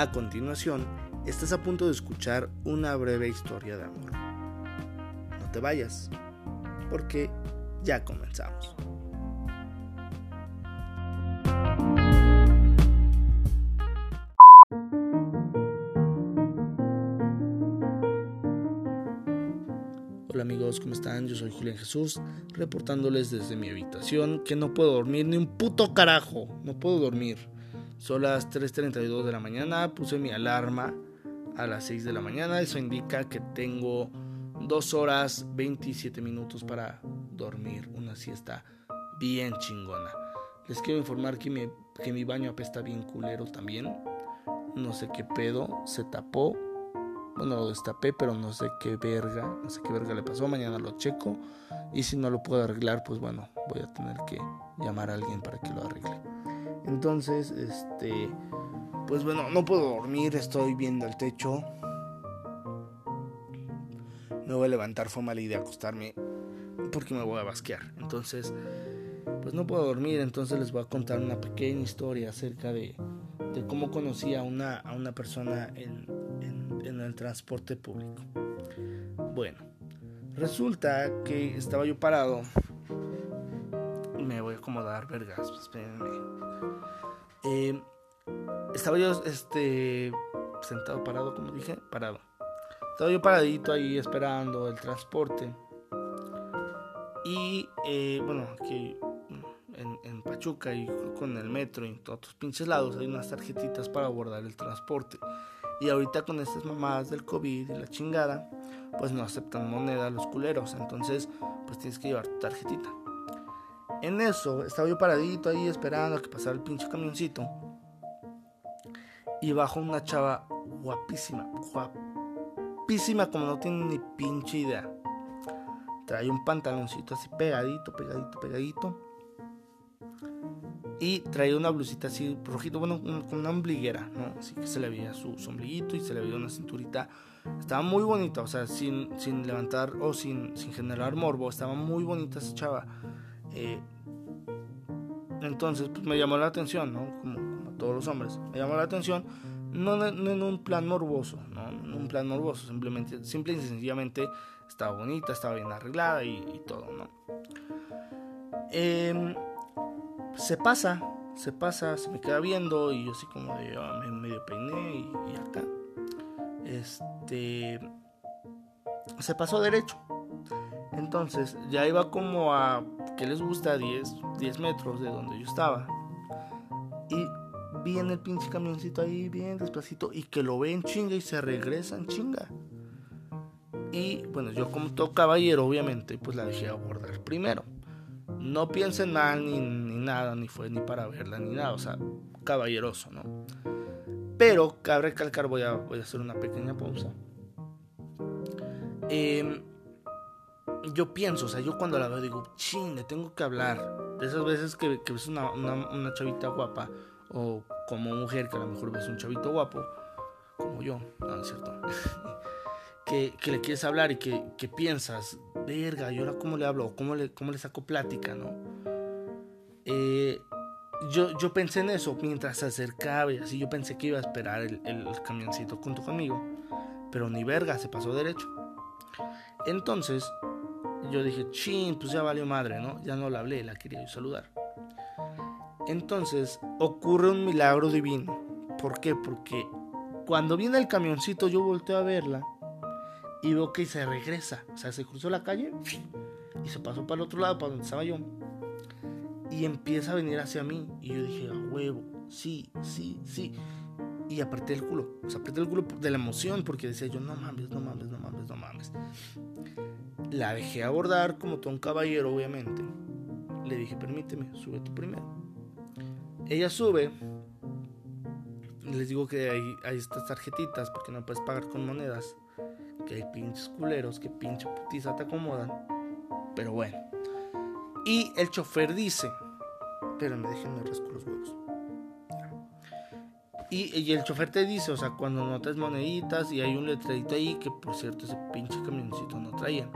A continuación, estás a punto de escuchar una breve historia de amor. No te vayas, porque ya comenzamos. ¿Cómo están? Yo soy Julián Jesús, reportándoles desde mi habitación que no puedo dormir ni un puto carajo, no puedo dormir. Son las 3.32 de la mañana, puse mi alarma a las 6 de la mañana, eso indica que tengo 2 horas 27 minutos para dormir, una siesta bien chingona. Les quiero informar que mi, que mi baño apesta bien culero también. No sé qué pedo, se tapó. Bueno, lo destapé, pero no sé qué verga, no sé qué verga le pasó. Mañana lo checo. Y si no lo puedo arreglar, pues bueno, voy a tener que llamar a alguien para que lo arregle. Entonces, este, pues bueno, no puedo dormir, estoy viendo el techo. Me voy a levantar, fue mala idea acostarme porque me voy a basquear. Entonces, pues no puedo dormir, entonces les voy a contar una pequeña historia acerca de, de cómo conocí a una, a una persona en, en, el transporte público. Bueno, resulta que estaba yo parado. Me voy a acomodar, vergas, espérenme. Eh, estaba yo este, sentado, parado, como dije, parado. Estaba yo paradito ahí esperando el transporte. Y eh, bueno, aquí en, en, Pachuca y con el metro y en todos los pinches lados hay unas tarjetitas para abordar el transporte. Y ahorita con estas mamadas del COVID y la chingada, pues no aceptan moneda los culeros. Entonces, pues tienes que llevar tu tarjetita. En eso estaba yo paradito ahí esperando a que pasara el pinche camioncito. Y bajo una chava guapísima, guapísima como no tiene ni pinche idea. Trae un pantaloncito así pegadito, pegadito, pegadito. Y traía una blusita así rojito, bueno, con una ombliguera, ¿no? Así que se le veía su, su, ombliguito y se le veía una cinturita. Estaba muy bonita, o sea, sin, sin levantar o sin, sin generar morbo. Estaba muy bonita esa chava. Eh, entonces, pues me llamó la atención, ¿no? Como, como, todos los hombres. Me llamó la atención, no, no en un plan morboso, ¿no? En un plan morboso, simplemente, simple y sencillamente estaba bonita, estaba bien arreglada y, y todo, ¿no? Eh, se pasa, se pasa, se me queda viendo y yo así como de, oh, me medio peiné y, acá. Este. Se pasó derecho. Entonces, ya iba como a, ¿qué les gusta? 10, 10 metros de donde yo estaba. Y vi en el pinche camioncito ahí bien despacito y que lo ve en chinga y se regresa en chinga. Y bueno, yo como todo caballero, obviamente, pues la dejé abordar primero. No piensen mal ni, ni nada, ni fue ni para verla ni nada, o sea, caballeroso, ¿no? Pero cabe recalcar, voy a, voy a hacer una pequeña pausa. Eh, yo pienso, o sea, yo cuando la veo digo, ching, le tengo que hablar. De esas veces que, que ves una, una, una, chavita guapa, o como mujer que a lo mejor ves un chavito guapo, como yo, no es cierto, que, que, le quieres hablar y que, que, piensas, verga, ¿y ahora cómo le hablo? ¿Cómo le, cómo le saco plática, no? Eh, yo, yo pensé en eso mientras se acercaba y así yo pensé que iba a esperar el, el, camioncito junto conmigo, pero ni verga, se pasó derecho. Entonces, yo dije, chin, pues ya valió madre, ¿no? Ya no la hablé, la quería yo saludar. Entonces ocurre un milagro divino. ¿Por qué? Porque cuando viene el camioncito yo volteo a verla y veo que se regresa. O sea, se cruzó la calle y se pasó para el otro lado, para donde estaba yo. Y empieza a venir hacia mí. Y yo dije, a huevo, sí, sí, sí. Y apreté el culo. O sea, apreté el culo de la emoción porque decía yo, no mames, no mames, no mames, no mames. La dejé abordar como todo un caballero, obviamente. Le dije, permíteme, sube tú primero. Ella sube. Les digo que hay, hay estas tarjetitas porque no puedes pagar con monedas. Que hay pinches culeros que pinche putiza te acomodan. Pero bueno. Y el chofer dice, pero me déjenme rasco los huevos. Y, y, el chofer te dice, o sea, cuando notas moneditas y hay un letrerito ahí que por cierto ese pinche camioncito no traía.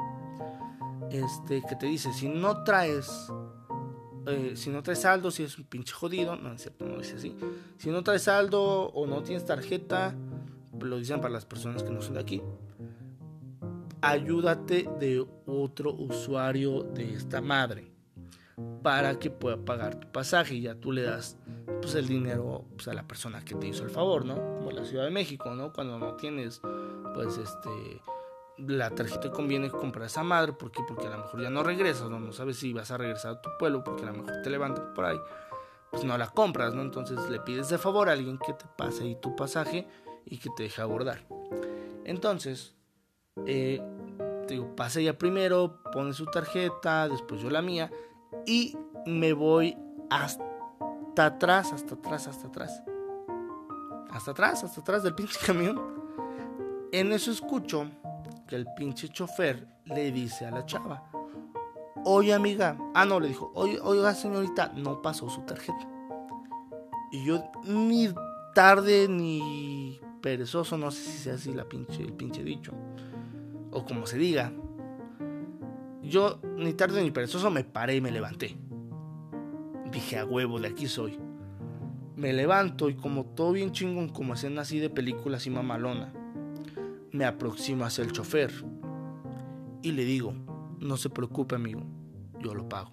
este, que te dice, si no traes, eh, si no traes saldo, si es un pinche jodido, no es cierto, no dice así, si no traes saldo o no tienes tarjeta, lo dicen para las personas que no son de aquí, ayúdate de otro usuario de esta madre para que pueda pagar tu pasaje y ya tú le das pues el dinero pues, a la persona que te hizo el favor, ¿no? Como la Ciudad de México, ¿no? Cuando no tienes pues este la tarjeta conviene comprar esa madre, ¿por qué? Porque a lo mejor ya no regresas, ¿no? no sabes si vas a regresar a tu pueblo, porque a lo mejor te levantan por ahí, pues no la compras, ¿no? Entonces le pides de favor a alguien que te pase ahí tu pasaje y que te deje abordar. Entonces, eh, digo, pasa ella primero, pone su tarjeta, después yo la mía, y me voy hasta atrás, hasta atrás, hasta atrás. Hasta atrás, hasta atrás del pinche camión. En eso escucho que el pinche chofer le dice a la chava, oye amiga, ah no, le dijo, oiga señorita, no pasó su tarjeta. Y yo ni tarde ni perezoso, no sé si sea así el pinche dicho, o como se diga. Yo ni tarde ni perezoso me paré y me levanté. Dije a huevo, de aquí soy. Me levanto y como todo bien chingón, como escena así de películas y mamalona me aproximo hacia el chofer y le digo, no se preocupe amigo, yo lo pago.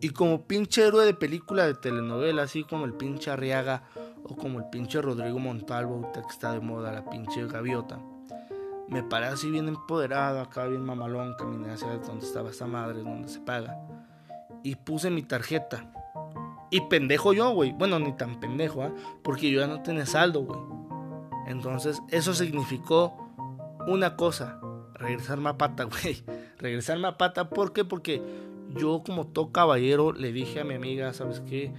Y como pinche héroe de película de telenovela, así como el pinche Arriaga o como el pinche Rodrigo Montalvo, que está de moda, la pinche gaviota, me paré así bien empoderado, acá bien mamalón, caminé hacia donde estaba esa madre, donde se paga, y puse mi tarjeta. Y pendejo yo, güey. Bueno, ni tan pendejo, ¿ah? Porque yo ya no tenía saldo, güey. Entonces, eso significó una cosa, regresarme a pata, güey. Regresarme a pata, ¿por qué? Porque yo como todo caballero le dije a mi amiga, ¿sabes qué?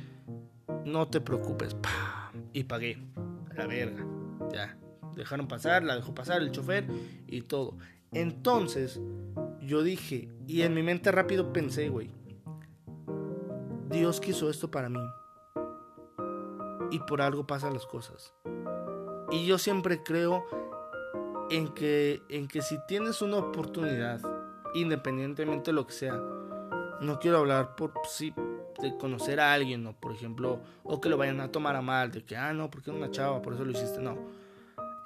No te preocupes, y pagué, la verga, ya. Dejaron pasar, la dejó pasar el chofer y todo. Entonces, yo dije, y en mi mente rápido pensé, güey, Dios quiso esto para mí. Y por algo pasan las cosas. Y yo siempre creo en que, en que si tienes una oportunidad, independientemente de lo que sea, no quiero hablar por sí de conocer a alguien, o por ejemplo, o que lo vayan a tomar a mal, de que, ah, no, porque es una chava, por eso lo hiciste, no.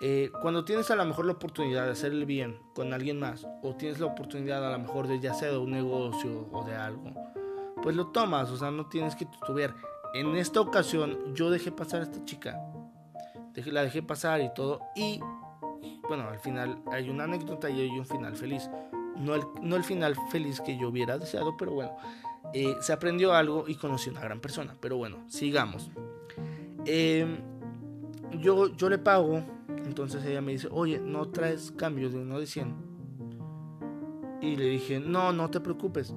Eh, cuando tienes a lo mejor la oportunidad de hacer el bien con alguien más, o tienes la oportunidad a lo mejor de ya sea de un negocio o de algo, pues lo tomas, o sea, no tienes que tuviera. En esta ocasión yo dejé pasar a esta chica la dejé pasar y todo. Y bueno, al final hay una anécdota y hay un final feliz. No el, no el final feliz que yo hubiera deseado, pero bueno, eh, se aprendió algo y conocí una gran persona. Pero bueno, sigamos. Em, yo, yo le pago, entonces ella me dice, oye, no traes cambios de uno de 100. Y le dije, no, no te preocupes.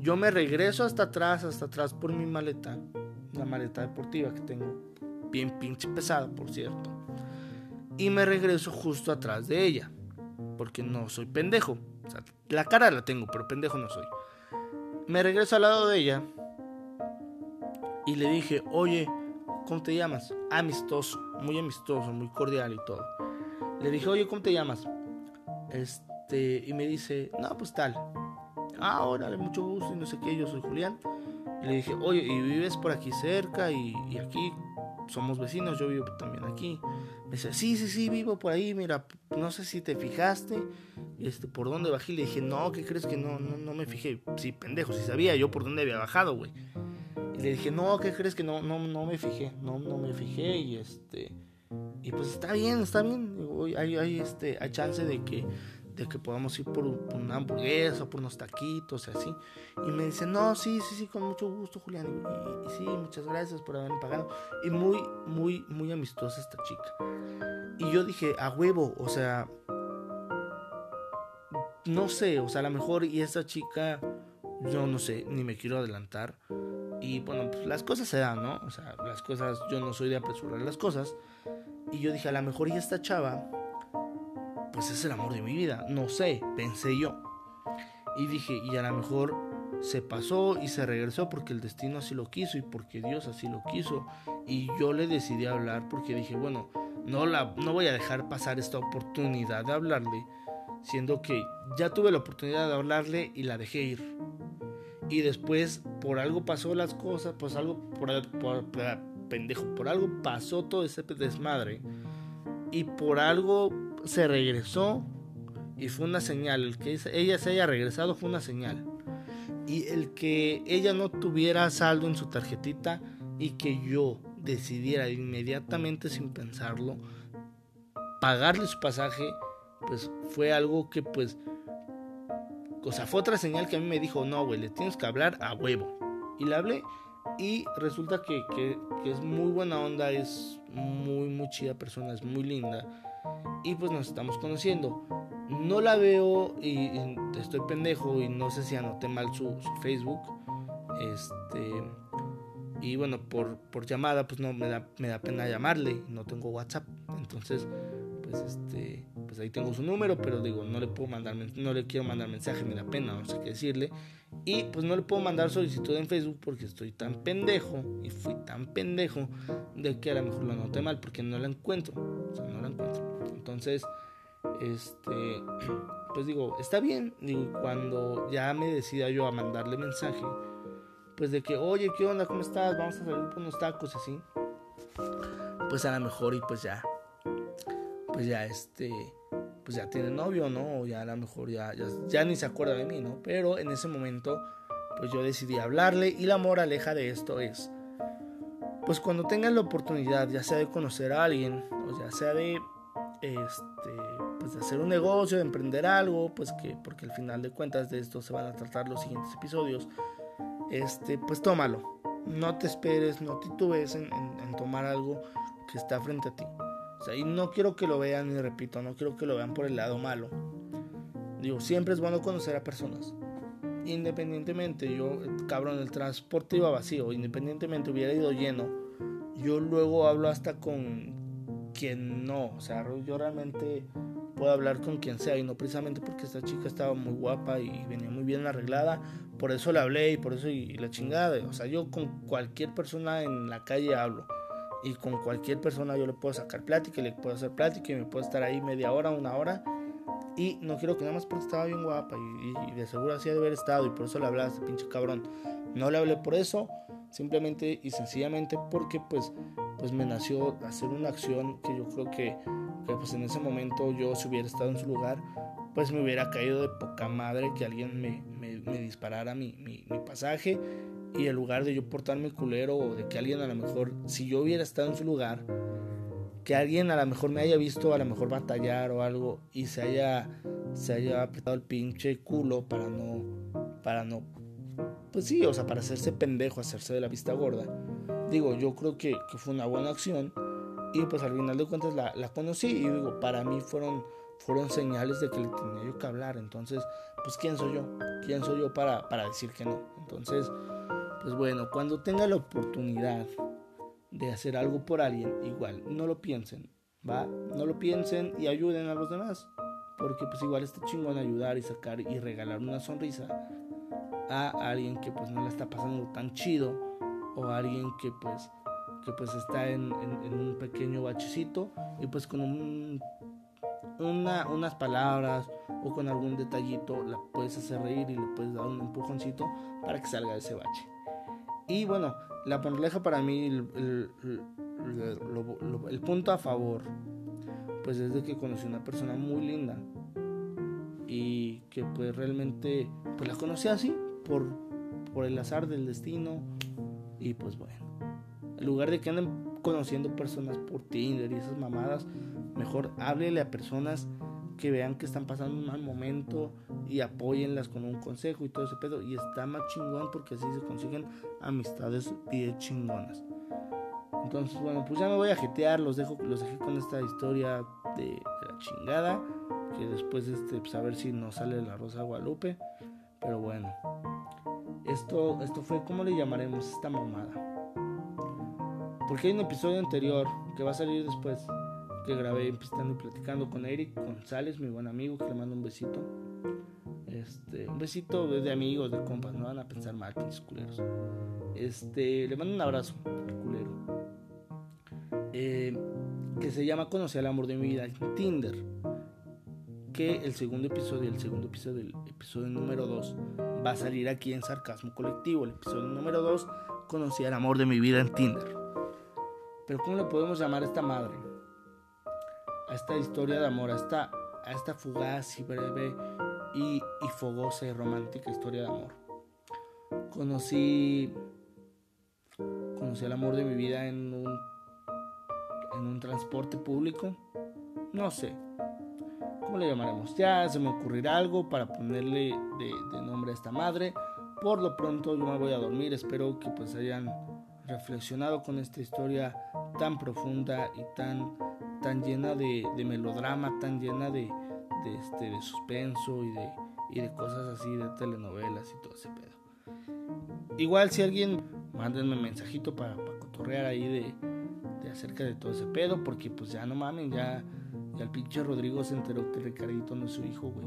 Yo me regreso hasta atrás, hasta atrás por mi maleta, la maleta deportiva que tengo bien pinche pesada, por cierto. Y me regreso justo atrás de ella, porque no soy pendejo. O sea, la cara la tengo, pero pendejo no soy. Me regreso al lado de ella y le dije, oye, ¿cómo te llamas? Amistoso, muy amistoso, muy cordial y todo. Le dije, oye, ¿cómo te llamas? Este, y me dice, no, pues tal. Ah, órale, mucho gusto y no sé qué, yo soy Julián. Y le dije, oye, ¿y vives por aquí cerca y, y aquí somos vecinos, yo vivo también aquí. Me dice, sí, sí, sí, vivo por ahí, mira, no sé si te fijaste, este, por dónde bajé. Le dije, no, ¿qué crees que no, no, no me fijé? Sí, pendejo, si sabía yo por dónde había bajado, güey. Y le dije, no, ¿qué crees que no, no, no me fijé? No, no me fijé y este... Y pues está bien, está bien. Hay, hay, este, hay chance de que de que podamos ir por, una hamburguesa, por unos taquitos así. Y me dice, no, sí, sí, sí, con mucho gusto, Julián. Y, sí, muchas gracias por haberme pagado. Y muy, muy, muy amistosa esta chica. Y yo dije, a huevo, o sea, no sé, o sea, a lo mejor y esta chica, yo no sé, ni me quiero adelantar. Y bueno, pues las cosas se dan, ¿no? O sea, las cosas, yo no soy de apresurar las cosas. Y yo dije, a lo mejor y esta chava pues es el amor de mi vida. No sé, pensé yo. Y dije, y a lo mejor se pasó y se regresó porque el destino así lo quiso y porque Dios así lo quiso. Y yo le decidí hablar porque dije, bueno, no, la, no voy a dejar pasar esta oportunidad de hablarle siendo que ya tuve la oportunidad de hablarle y la dejé ir. Y después por algo pasó las cosas, pues algo por, por, pendejo, por algo pasó todo ese desmadre y por algo se regresó y fue una señal, el que ella se haya regresado fue una señal. Y el que ella no tuviera saldo en su tarjetita y que yo decidiera inmediatamente sin pensarlo pagarle su pasaje, pues fue algo que pues o sea, fue otra señal que a mí me dijo, no, güey, le tienes que hablar a huevo. Y le hablé y resulta que, es muy buena onda, es muy, muy chida persona, es muy linda. Y pues nos estamos conociendo. No la veo y, estoy pendejo y no sé si anoté mal su, Facebook. Este. Y bueno, por, por llamada, pues no me da, me da pena llamarle. No tengo WhatsApp. Entonces, pues este pues ahí tengo su número, pero digo, no le puedo mandar, no le quiero mandar mensaje, me da pena, no sé qué decirle. Y pues no le puedo mandar solicitud en Facebook porque estoy tan pendejo y fui tan pendejo de que a lo mejor lo anoté mal porque no la encuentro. O sea, no la encuentro. Entonces, este, pues digo, está bien. Digo, cuando ya me decida yo a mandarle mensaje, pues de que, oye, ¿qué onda? ¿Cómo estás? Vamos a salir por unos tacos así. Pues a lo mejor y pues ya, pues ya este, pues ya tiene novio, ¿no? O ya a lo mejor ya, ya, ni se acuerda de mí, ¿no? Pero en ese momento, pues yo decidí hablarle y la moraleja de esto es, pues cuando tengan la oportunidad, ya sea de conocer a alguien, o ya sea de, este, pues de hacer un negocio, de emprender algo, pues que, porque al final de cuentas de esto se van a tratar los siguientes episodios, este, pues tómalo. No te esperes, no titubes en, en tomar algo que está frente a ti. O sea, y no quiero que lo vean, y repito, no quiero que lo vean por el lado malo. Digo, siempre es bueno conocer a personas. Independientemente, yo, cabrón, el transporte iba vacío, independientemente hubiera ido lleno, yo luego hablo hasta con quien no. O sea, yo realmente puedo hablar con quien sea y no precisamente porque esta chica estaba muy guapa y venía muy bien arreglada, por eso le hablé y por eso y la chingada. O sea, yo con cualquier persona en la calle hablo y con cualquier persona yo le puedo sacar plática le puedo hacer plática y me puedo estar ahí media hora, una hora. Y no quiero que nada más porque estaba bien guapa y, de seguro así de haber estado y por eso le hablaba a este pinche cabrón. No le hablé por eso, simplemente y sencillamente porque pues, pues me nació hacer una acción que yo creo que, pues en ese momento yo si hubiera estado en su lugar pues me hubiera caído de poca madre que alguien me, me, disparara mi, mi, pasaje y en lugar de yo portarme culero o de que alguien a lo mejor, si yo hubiera estado en su lugar, que alguien a lo mejor me haya visto a lo mejor batallar o algo y se haya, se haya apretado el pinche culo para no, para no, pues sí, o sea, para hacerse pendejo, hacerse de la vista gorda. Digo, yo creo que, que fue una buena acción y pues al final de cuentas la, la conocí y digo, para mí fueron, fueron señales de que le tenía yo que hablar. Entonces, pues ¿quién soy yo? ¿Quién soy yo para, para decir que no? Entonces, pues bueno, cuando tenga la oportunidad de hacer algo por alguien, igual, no lo piensen, ¿va? No lo piensen y ayuden a los demás. Porque pues igual está chingón ayudar y sacar y regalar una sonrisa a alguien que pues no le está pasando tan chido o a alguien que pues que pues está en, un pequeño bachecito y pues con un, una, unas palabras o con algún detallito la puedes hacer reír y le puedes dar un empujoncito para que salga de ese bache. Y bueno, la moraleja para mí, el, el, punto a favor, pues es de que conocí una persona muy linda y que pues realmente pues la conocí así por, por el azar del destino y pues bueno, en lugar de que anden conociendo personas por Tinder y esas mamadas, mejor háblele a personas que vean que están pasando un mal momento y apóyenlas con un consejo y todo ese pedo. Y está más chingón porque así se consiguen amistades bien chingonas. Entonces, bueno, pues ya me voy a jetear, los dejo, los dejé con esta historia de, la chingada. Que después este, pues a ver si nos sale la Rosa Guadalupe. Pero bueno. Esto, esto fue, ¿cómo le llamaremos esta mamada? Porque hay un episodio anterior que va a salir después que grabé estando platicando con Eric González, mi buen amigo, que le mando un besito. Este, un besito de amigos, de compas, no van a pensar mal, mis culeros. Este, le mando un abrazo, culero. Eh, que se llama Conocer el amor de mi vida en Tinder. que el segundo episodio, el segundo episodio, el episodio número 2, va a salir aquí en Sarcasmo Colectivo. El episodio número 2, conocí al amor de mi vida en Tinder. Pero ¿cómo le podemos llamar a esta madre? A esta historia de amor, a esta, esta fugaz y breve y, y fogosa y romántica historia de amor. Conocí, conocí el amor de mi vida en un, en un transporte público. No sé, ¿cómo le llamaremos? Ya se me ocurrirá algo para ponerle de, de, nombre a esta madre. Por lo pronto yo me voy a dormir. Espero que pues hayan reflexionado con esta historia tan profunda y tan, tan llena de, melodrama, tan llena de, este, de suspenso y de, y de cosas así, de telenovelas y todo ese pedo. Igual si alguien, mándenme un mensajito para, cotorrear ahí de, de, acerca de todo ese pedo, porque pues ya no mamen, ya, el pinche Rodrigo se enteró que Ricardito no es su hijo, güey.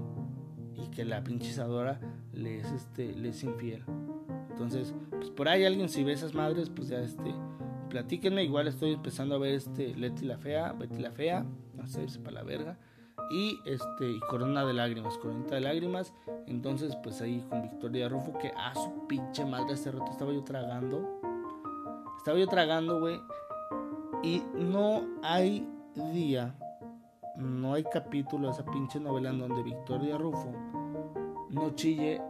Y que la pinche Isadora le es, este, le es infiel. Entonces, pues por ahí alguien si ve esas madres, pues ya este, platíquenme. Igual estoy empezando a ver este Leti la Fea, Betty la Fea, no sé, para la verga y este y Corona de Lágrimas, Coronita de Lágrimas. Entonces, pues ahí con Victoria Rufo, que a su pinche madre este rato estaba yo tragando. Estaba yo tragando, güey. Y no hay día, no hay capítulo de esa pinche novela en donde Victoria Rufo no chille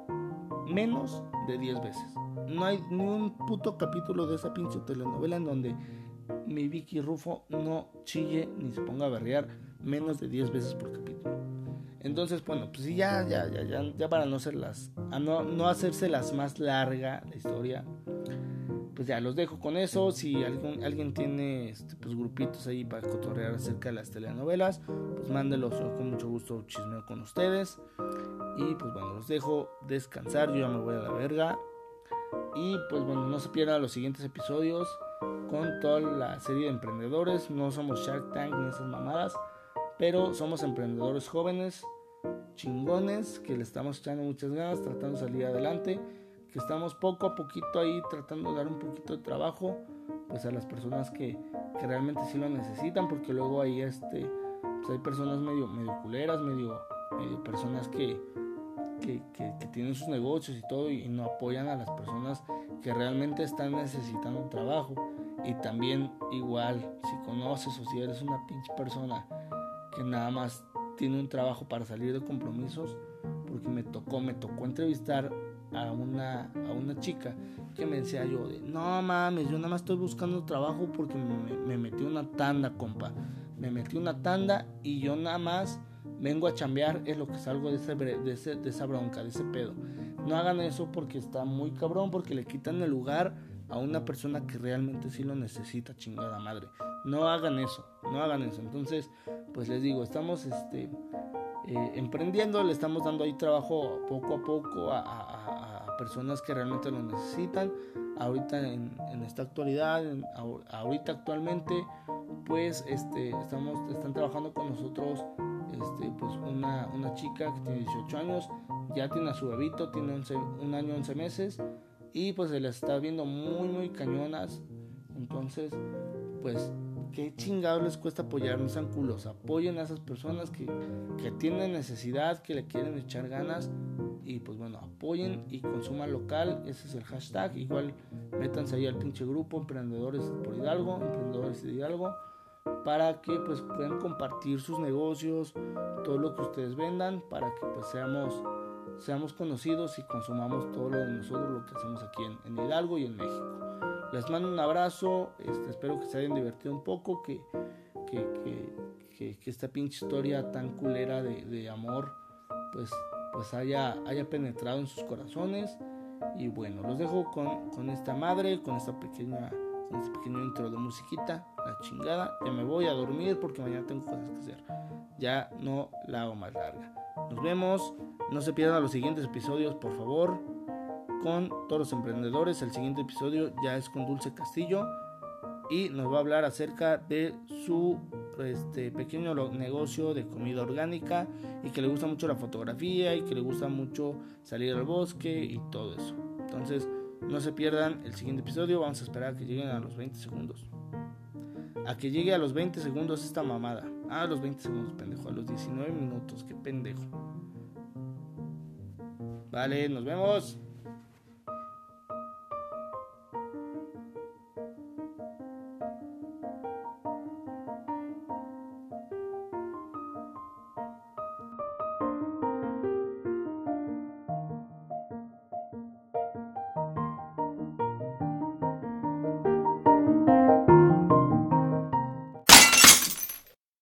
menos de 10 veces. No hay ni un puto capítulo de esa pinche telenovela en donde mi Vicky Rufo no chille ni se ponga a berrear menos de 10 veces por capítulo. Entonces, bueno, pues ya, ya, ya, ya, ya para no hacerlas, a no, no hacerse las más larga la historia, pues ya los dejo con eso. Si algún, alguien tiene este, pues, grupitos ahí para cotorrear acerca de las telenovelas, pues mándelos, yo con mucho gusto chismeo con ustedes. Y pues bueno, los dejo descansar, yo ya me voy a la verga. Y pues bueno, no se pierdan los siguientes episodios con toda la serie de emprendedores. No somos Shark Tank ni esas mamadas pero somos emprendedores jóvenes, chingones, que le estamos echando muchas ganas, tratando de salir adelante, que estamos poco a poquito ahí tratando de dar un poquito de trabajo pues a las personas que, que realmente sí lo necesitan, porque luego hay este, pues hay personas medio, medio culeras, medio, medio personas que, que, que, que, tienen sus negocios y todo y no apoyan a las personas que realmente están necesitando un trabajo. Y también igual, si conoces o si eres una pinche persona que nada más tiene un trabajo para salir de compromisos, porque me tocó, me tocó entrevistar a una, a una chica que me decía yo, de, no mames, yo nada más estoy buscando trabajo porque me, me metí una tanda, compa. Me metí una tanda y yo nada más vengo a chambear, es lo que salgo de, ese, de, ese, de esa bronca, de ese pedo. No hagan eso porque está muy cabrón, porque le quitan el lugar a una persona que realmente sí lo necesita, chingada madre. No hagan eso, no hagan eso. Entonces, pues les digo, estamos este, eh, emprendiendo, le estamos dando ahí trabajo poco a poco a, personas que realmente lo necesitan. Ahorita en, en esta actualidad, en, ahorita actualmente, pues este, estamos, están trabajando con nosotros este, pues una, una chica que tiene 18 años, ya tiene a su bebito, tiene 11, un año 11 meses y pues se las está viendo muy muy cañonas. Entonces, pues qué chingados les cuesta apoyarnos sean culos, apoyen a esas personas que, que tienen necesidad, que le quieren echar ganas y pues bueno, apoyen y consuman local, ese es el hashtag, igual métanse ahí al pinche grupo Emprendedores por Hidalgo, Emprendedores de Hidalgo, para que pues puedan compartir sus negocios, todo lo que ustedes vendan, para que pues seamos seamos conocidos y consumamos todo lo de nosotros, lo que hacemos aquí en, en Hidalgo y en México. Les mando un abrazo, este, espero que se hayan divertido un poco, que, que, que, que esta pinche historia tan culera de, de, amor pues, pues haya, haya penetrado en sus corazones. Y bueno, los dejo con, con esta madre, con esta pequeña con pequeño intro de musiquita, la chingada. Ya me voy a dormir porque mañana tengo cosas que hacer. Ya no la hago más larga. Nos vemos. No se pierdan los siguientes episodios, por favor. Con todos los emprendedores. El siguiente episodio ya es con Dulce Castillo. Y nos va a hablar acerca de su este, pequeño negocio de comida orgánica. Y que le gusta mucho la fotografía. Y que le gusta mucho salir al bosque y todo eso. Entonces, no se pierdan el siguiente episodio. Vamos a esperar a que lleguen a los 20 segundos. A que llegue a los 20 segundos esta mamada. Ah, a los 20 segundos, pendejo. A los 19 minutos, qué pendejo. Vale, nos vemos.